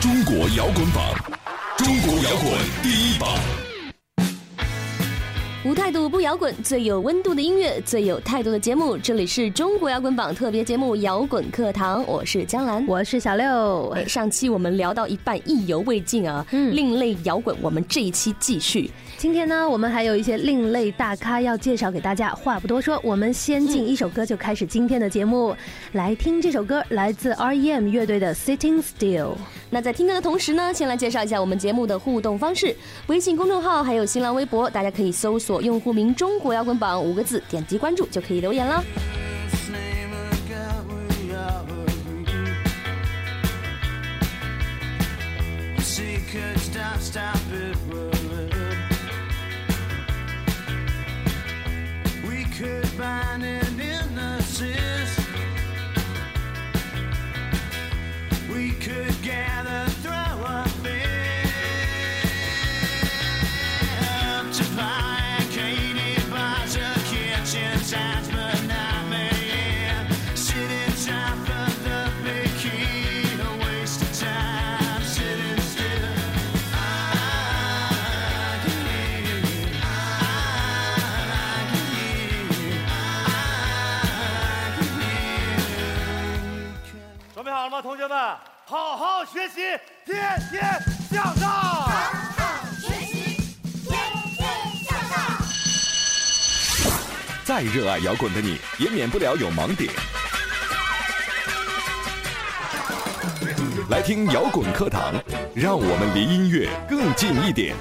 中国摇滚榜，中国摇滚第一榜。无态度不摇滚，最有温度的音乐，最有态度的节目。这里是中国摇滚榜特别节目《摇滚课堂》，我是江兰，我是小六。哎，上期我们聊到一半，意犹未尽啊，嗯，另类摇滚，我们这一期继续。今天呢，我们还有一些另类大咖要介绍给大家。话不多说，我们先进一首歌就开始今天的节目。来听这首歌，来自 R.E.M 乐队的《Sitting Still》。那在听歌的同时呢，先来介绍一下我们节目的互动方式：微信公众号还有新浪微博，大家可以搜索用户名“中国摇滚榜”五个字，点击关注就可以留言了。we could 学们，好好学习，天天向上。好好学习，天天向上。再热爱摇滚的你，也免不了有盲点。来听摇滚课堂，让我们离音乐更近一点。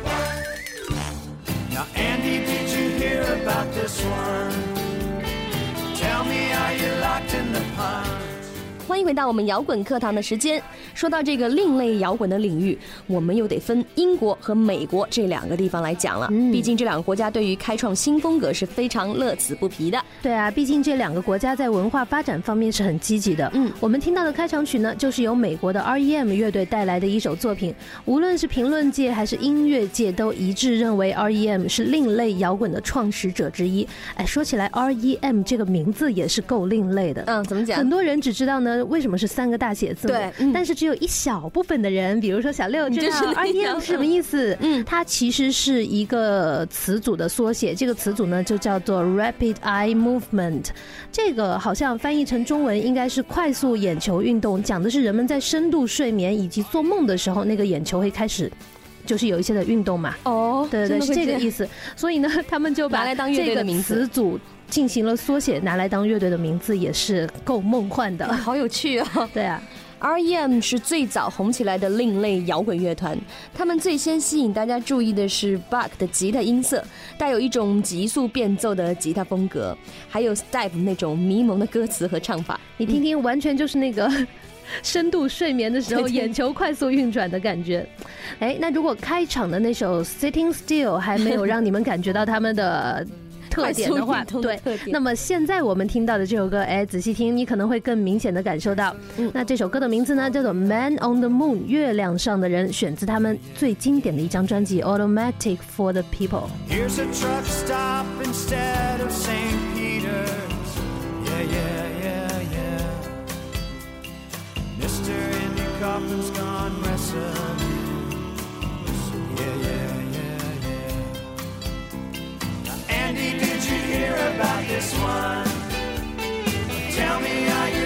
欢迎回到我们摇滚课堂的时间。说到这个另类摇滚的领域，我们又得分英国和美国这两个地方来讲了。嗯毕竟这两个国家对于开创新风格是非常乐此不疲的。对啊，毕竟这两个国家在文化发展方面是很积极的。嗯，我们听到的开场曲呢，就是由美国的 R.E.M 乐队带来的一首作品。无论是评论界还是音乐界，都一致认为 R.E.M 是另类摇滚的创始者之一。哎，说起来，R.E.M 这个名字也是够另类的。嗯，怎么讲？很多人只知道呢，为什么是三个大写字母？对，但是只有一小部分的人，比如说小六，知道 R.E.M 是什么意思？嗯，它其实是一个词组的缩写。这个词组呢，就叫做 Rapid Eye Movement。这个好像翻译成中文应该是快速眼球运动，讲的是人们在深度睡眠以及做梦的时候，那个眼球会开始就是有一些的运动嘛。哦，对对对，是这个意思。所以呢，他们就把来当乐队的名词组进行了缩写，拿来当乐队的名字，也是够梦幻的。好有趣啊！对啊。R.E.M 是最早红起来的另类摇滚乐团，他们最先吸引大家注意的是 Buck 的吉他音色，带有一种急速变奏的吉他风格，还有 Steve 那种迷蒙的歌词和唱法，你听听，完全就是那个 深度睡眠的时候眼球快速运转的感觉。哎，那如果开场的那首 Sitting Still 还没有让你们感觉到他们的。特点的话，对，那么现在我们听到的这首歌，哎，仔细听，你可能会更明显的感受到。那这首歌的名字呢，叫做《Man on the Moon》，月亮上的人，选自他们最经典的一张专辑《Automatic for the People》。Hear about this one. Tell me, are you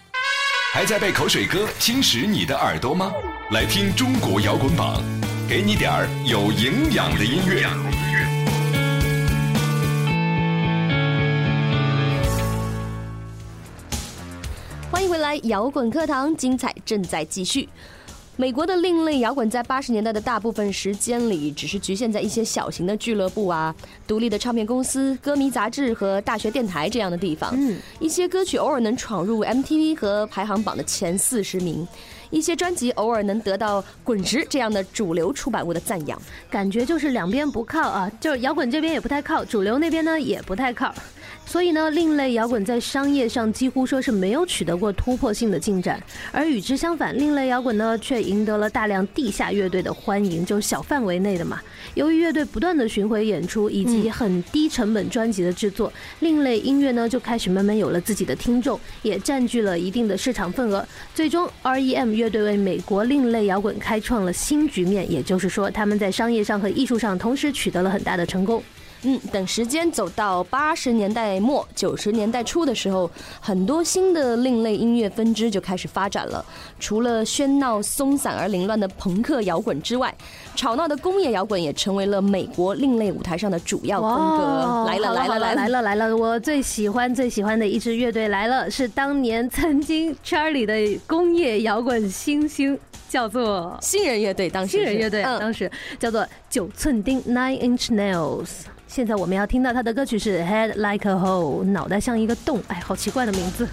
还在被口水歌侵蚀你的耳朵吗？来听中国摇滚榜，给你点儿有营养的音乐。欢迎回来，摇滚课堂，精彩正在继续。美国的另类摇滚在八十年代的大部分时间里，只是局限在一些小型的俱乐部啊、独立的唱片公司、歌迷杂志和大学电台这样的地方。嗯，一些歌曲偶尔能闯入 MTV 和排行榜的前四十名，一些专辑偶尔能得到滚石这样的主流出版物的赞扬。感觉就是两边不靠啊，就是摇滚这边也不太靠，主流那边呢也不太靠。所以呢，另类摇滚在商业上几乎说是没有取得过突破性的进展，而与之相反，另类摇滚呢却赢得了大量地下乐队的欢迎，就是小范围内的嘛。由于乐队不断的巡回演出以及很低成本专辑的制作，另类音乐呢就开始慢慢有了自己的听众，也占据了一定的市场份额。最终，R.E.M. 乐队为美国另类摇滚开创了新局面，也就是说，他们在商业上和艺术上同时取得了很大的成功。嗯，等时间走到八十年代末、九十年代初的时候，很多新的另类音乐分支就开始发展了。除了喧闹、松散而凌乱的朋克摇滚之外，吵闹的工业摇滚也成为了美国另类舞台上的主要风格。来了，来了，来了，来了！我最喜欢、最喜欢的一支乐队来了，是当年曾经 Charlie 的工业摇滚新星，叫做新人乐队。当时新人乐队当时叫做九寸钉 Nine Inch Nails。现在我们要听到他的歌曲是 Head Like a Hole，脑袋像一个洞，哎，好奇怪的名字。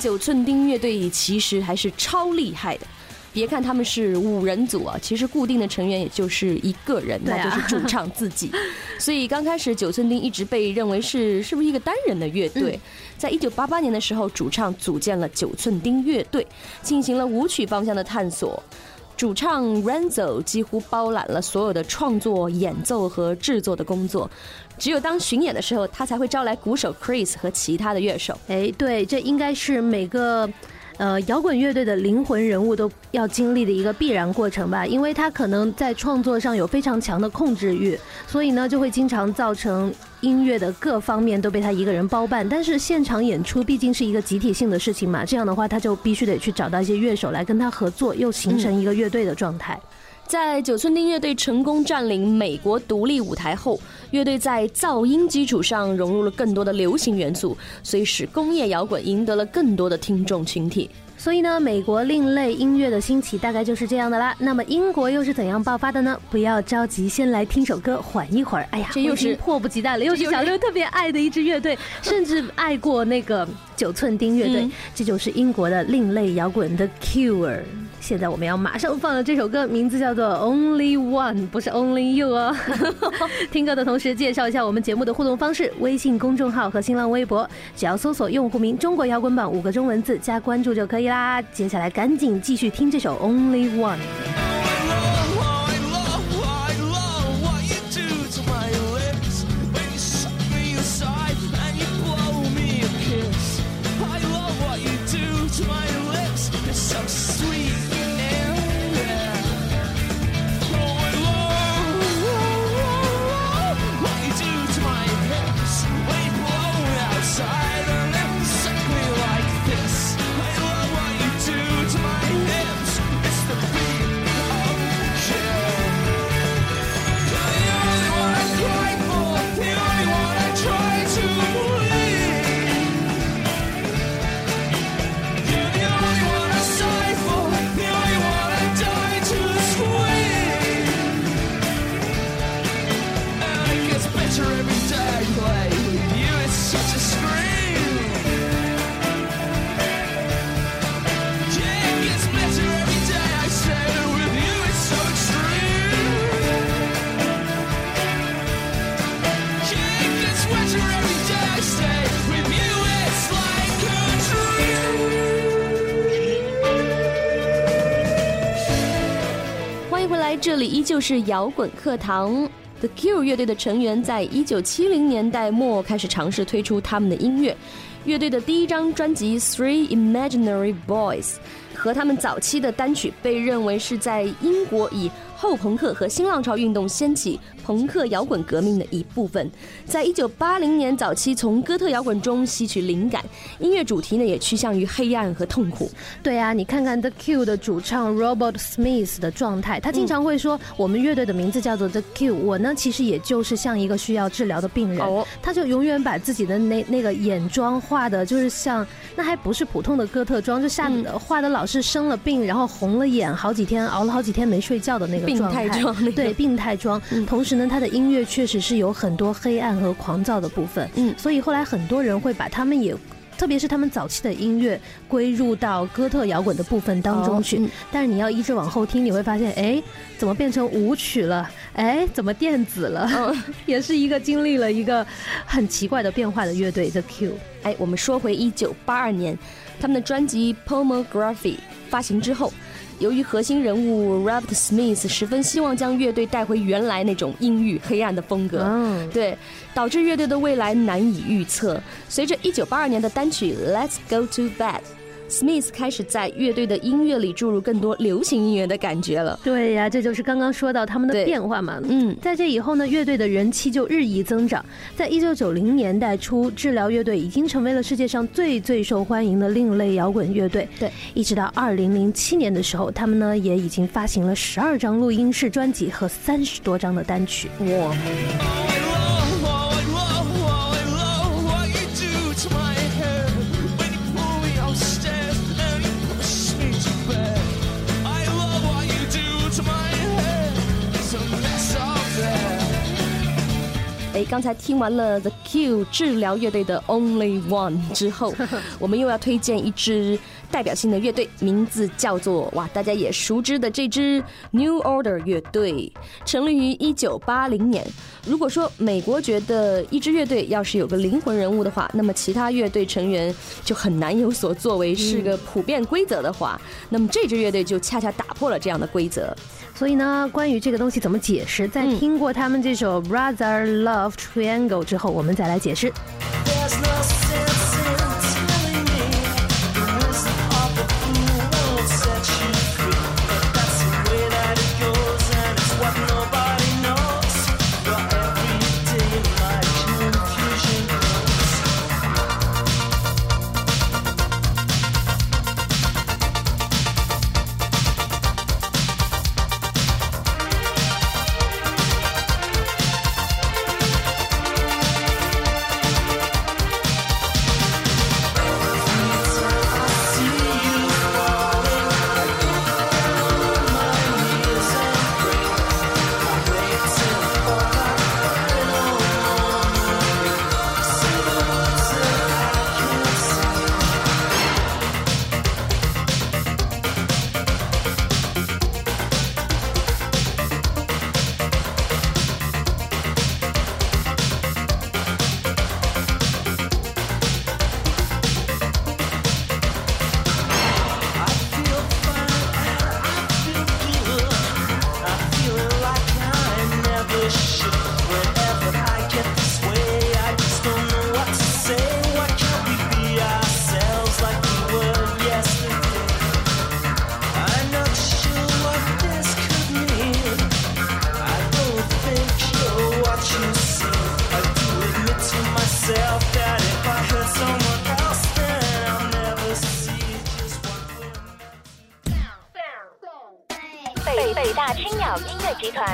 九寸钉乐队其实还是超厉害的，别看他们是五人组啊，其实固定的成员也就是一个人，那就是主唱自己。所以刚开始九寸钉一直被认为是是不是一个单人的乐队。在一九八八年的时候，主唱组建了九寸钉乐队，进行了舞曲方向的探索。主唱 Renzo 几乎包揽了所有的创作、演奏和制作的工作。只有当巡演的时候，他才会招来鼓手 Chris 和其他的乐手。哎，对，这应该是每个。呃摇滚乐队的灵魂人物都要经历的一个必然过程吧，因为他可能在创作上有非常强的控制欲，所以呢就会经常造成音乐的各方面都被他一个人包办。但是现场演出毕竟是一个集体性的事情嘛，这样的话他就必须得去找到一些乐手来跟他合作，又形成一个乐队的状态。在九寸钉乐队成功占领美国独立舞台后，乐队在噪音基础上融入了更多的流行元素，所以使工业摇滚赢得了更多的听众群体。所以呢，美国另类音乐的兴起大概就是这样的啦。那么英国又是怎样爆发的呢？不要着急，先来听首歌，缓一会儿。哎呀，这又是迫不及待了，又是小六特别爱的一支乐队，甚至爱过那个九寸钉乐队。这就是英国的另类摇滚的 Cure。现在我们要马上放的这首歌，名字叫做 Only One，不是 Only You 哦。听歌的同时，介绍一下我们节目的互动方式：微信公众号和新浪微博，只要搜索用户名“中国摇滚榜”五个中文字加关注就可以啦。接下来赶紧继续听这首 Only One。依旧是摇滚课堂。The Cure 乐队的成员在一九七零年代末开始尝试推出他们的音乐。乐队的第一张专辑《Three Imaginary Boys》和他们早期的单曲被认为是在英国以后朋克和新浪潮运动掀起朋克摇滚革命的一部分，在一九八零年早期从哥特摇滚中吸取灵感，音乐主题呢也趋向于黑暗和痛苦。对啊，你看看 The Q 的主唱 Robert Smith 的状态，他经常会说我们乐队的名字叫做 The Q，我呢其实也就是像一个需要治疗的病人，哦他就永远把自己的那那个眼妆画的就是像那还不是普通的哥特妆，就吓画的老是生了病，然后红了眼，好几天熬了好几天没睡觉的那个。病态妆，对病态妆。同时呢，他的音乐确实是有很多黑暗和狂躁的部分。嗯，所以后来很多人会把他们也，特别是他们早期的音乐归入到哥特摇滚的部分当中去。但是你要一直往后听，你会发现，哎，怎么变成舞曲了？哎，怎么电子了？也是一个经历了一个很奇怪的变化的乐队 The Q。哎，我们说回一九八二年，他们的专辑《Pornography》发行之后。由于核心人物 Robert Smith 十分希望将乐队带回原来那种阴郁黑暗的风格，对，导致乐队的未来难以预测。随着1982年的单曲《Let's Go to Bed》。Smith 开始在乐队的音乐里注入更多流行音乐的感觉了。对呀，这就是刚刚说到他们的变化嘛。嗯，在这以后呢，乐队的人气就日益增长。在一九九零年代初，治疗乐队已经成为了世界上最最受欢迎的另类摇滚乐队。对，一直到二零零七年的时候，他们呢也已经发行了十二张录音室专辑和三十多张的单曲。哇！刚才听完了 The Q 治疗乐队的 Only One 之后，我们又要推荐一支代表性的乐队，名字叫做哇，大家也熟知的这支 New Order 乐队，成立于一九八零年。如果说美国觉得一支乐队要是有个灵魂人物的话，那么其他乐队成员就很难有所作为，是个普遍规则的话，那么这支乐队就恰恰打破了这样的规则。所以呢，关于这个东西怎么解释，在听过他们这首《Brother Love Triangle》之后，我们再来解释。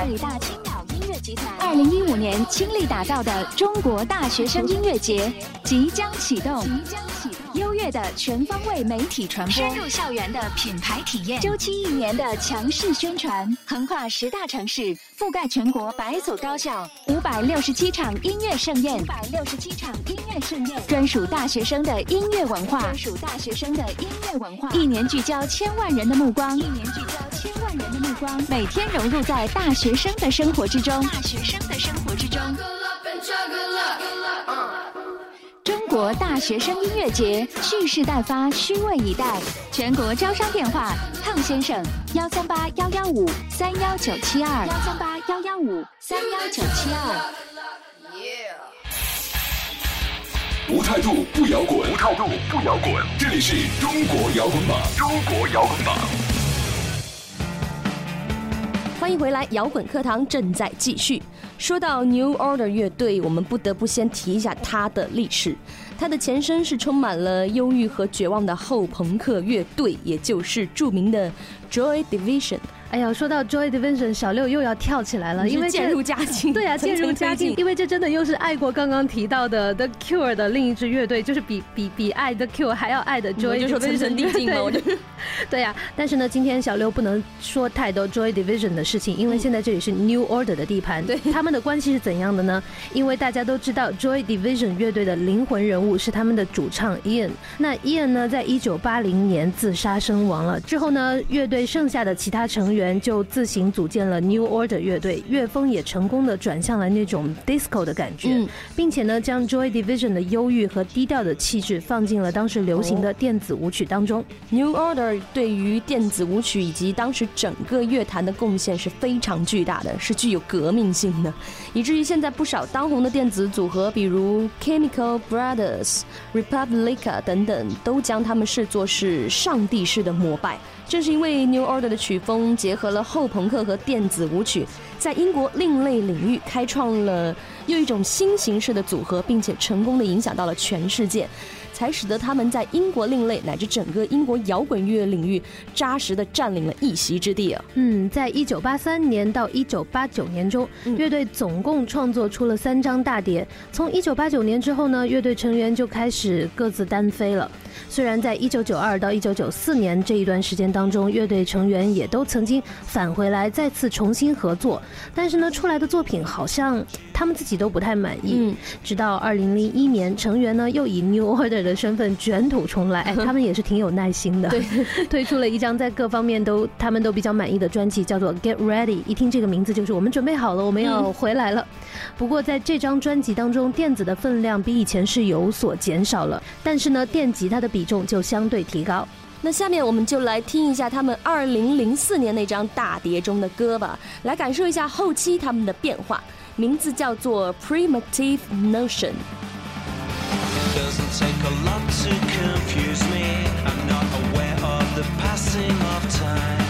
北大青鸟音乐集团，二零一五年倾力打造的中国大学生音乐节即将启动。即将启动。优越的全方位媒体传播，深入校园的品牌体验，周期一年的强势宣传，横跨十大城市，覆盖全国百所高校，五百六十七场音乐盛宴，五百六十七场音乐盛宴，专属大学生的音乐文化，专属大学生的音乐文化，一年聚焦千万人的目光，一年聚焦千万人的目光，每天融入在大学生的生活之中，大学生的生活之中。国大学生音乐节蓄势待发，虚位以待。全国招商电话：胖先生，幺三八幺幺五三幺九七二，幺三八幺幺五三幺九七二。无态度不摇滚，无态度不摇滚。这里是中国摇滚榜，中国摇滚榜。欢迎回来，摇滚课堂正在继续。说到 New Order 乐队，我们不得不先提一下它的历史。它的前身是充满了忧郁和绝望的后朋克乐队，也就是著名的 Joy Division。哎呀，说到 Joy Division，小六又要跳起来了，因为渐入佳境。对呀，渐入佳境，因为这真的又是爱过刚刚提到的 The Cure 的另一支乐队，就是比比比爱 The Cure 还要爱的 Joy Division。对，对呀。但是呢，今天小六不能说太多 Joy Division 的事情，因为现在这里是 New Order 的地盘。对，他们的关系是怎样的呢？因为大家都知道 Joy Division 乐队的灵魂人物是他们的主唱 Ian。那 Ian 呢，在一九八零年自杀身亡了。之后呢，乐队剩下的其他成员。员就自行组建了 New Order 乐队，乐风也成功的转向了那种 disco 的感觉，并且呢，将 Joy Division 的忧郁和低调的气质放进了当时流行的电子舞曲当中。New Order 对于电子舞曲以及当时整个乐坛的贡献是非常巨大的，是具有革命性的，以至于现在不少当红的电子组合，比如 Chemical Brothers、Republica 等等，都将他们视作是上帝式的膜拜。正是因为 New Order 的曲风结合了后朋克和电子舞曲，在英国另类领域开创了又一种新形式的组合，并且成功的影响到了全世界。才使得他们在英国另类乃至整个英国摇滚乐领域扎实的占领了一席之地啊！嗯，在一九八三年到一九八九年中，乐队总共创作出了三张大碟。从一九八九年之后呢，乐队成员就开始各自单飞了。虽然在一九九二到一九九四年这一段时间当中，乐队成员也都曾经返回来再次重新合作，但是呢，出来的作品好像他们自己都不太满意。嗯，直到二零零一年，成员呢又以 New Order 的身份卷土重来，哎，他们也是挺有耐心的，对，推出了一张在各方面都他们都比较满意的专辑，叫做《Get Ready》。一听这个名字，就是我们准备好了，我们要回来了。不过在这张专辑当中，电子的分量比以前是有所减少了，但是呢，电吉他的比重就相对提高。那下面我们就来听一下他们二零零四年那张大碟中的歌吧，来感受一下后期他们的变化。名字叫做《Primitive Notion》。doesn't take a lot to confuse me. I'm not aware of the passing of time.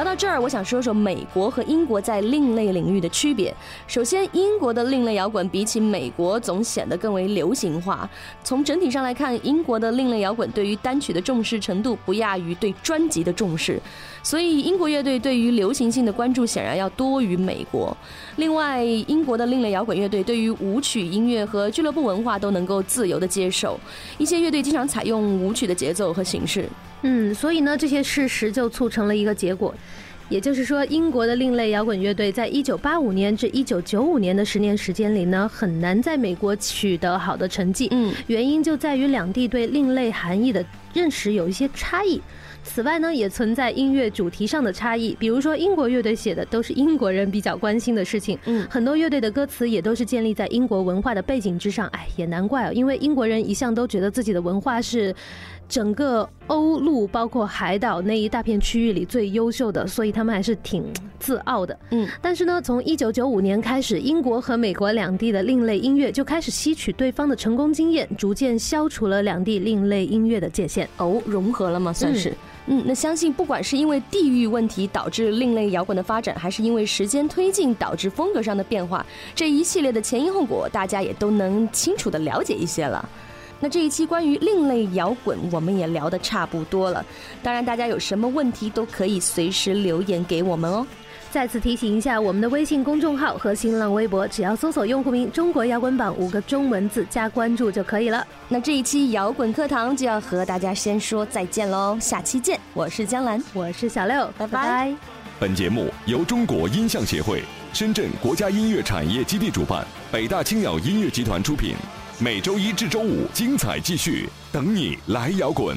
聊到这儿，我想说说美国和英国在另类领域的区别。首先，英国的另类摇滚比起美国总显得更为流行化。从整体上来看，英国的另类摇滚对于单曲的重视程度不亚于对专辑的重视，所以英国乐队对于流行性的关注显然要多于美国。另外，英国的另类摇滚乐队对于舞曲音乐和俱乐部文化都能够自由的接受，一些乐队经常采用舞曲的节奏和形式。嗯，所以呢，这些事实就促成了一个结果，也就是说，英国的另类摇滚乐队在一九八五年至一九九五年的十年时间里呢，很难在美国取得好的成绩。嗯，原因就在于两地对另类含义的认识有一些差异。此外呢，也存在音乐主题上的差异，比如说英国乐队写的都是英国人比较关心的事情，嗯，很多乐队的歌词也都是建立在英国文化的背景之上。哎，也难怪哦，因为英国人一向都觉得自己的文化是。整个欧陆包括海岛那一大片区域里最优秀的，所以他们还是挺自傲的。嗯，但是呢，从一九九五年开始，英国和美国两地的另类音乐就开始吸取对方的成功经验，逐渐消除了两地另类音乐的界限。哦，融合了吗？算是。嗯，那相信不管是因为地域问题导致另类摇滚的发展，还是因为时间推进导致风格上的变化，这一系列的前因后果，大家也都能清楚的了解一些了。那这一期关于另类摇滚，我们也聊得差不多了。当然，大家有什么问题都可以随时留言给我们哦。再次提醒一下，我们的微信公众号和新浪微博，只要搜索用户名“中国摇滚榜”五个中文字加关注就可以了。那这一期摇滚课堂就要和大家先说再见喽，下期见！我是江兰，我是小六，拜拜。本节目由中国音像协会、深圳国家音乐产业基地主办，北大青鸟音乐集团出品。每周一至周五，精彩继续，等你来摇滚。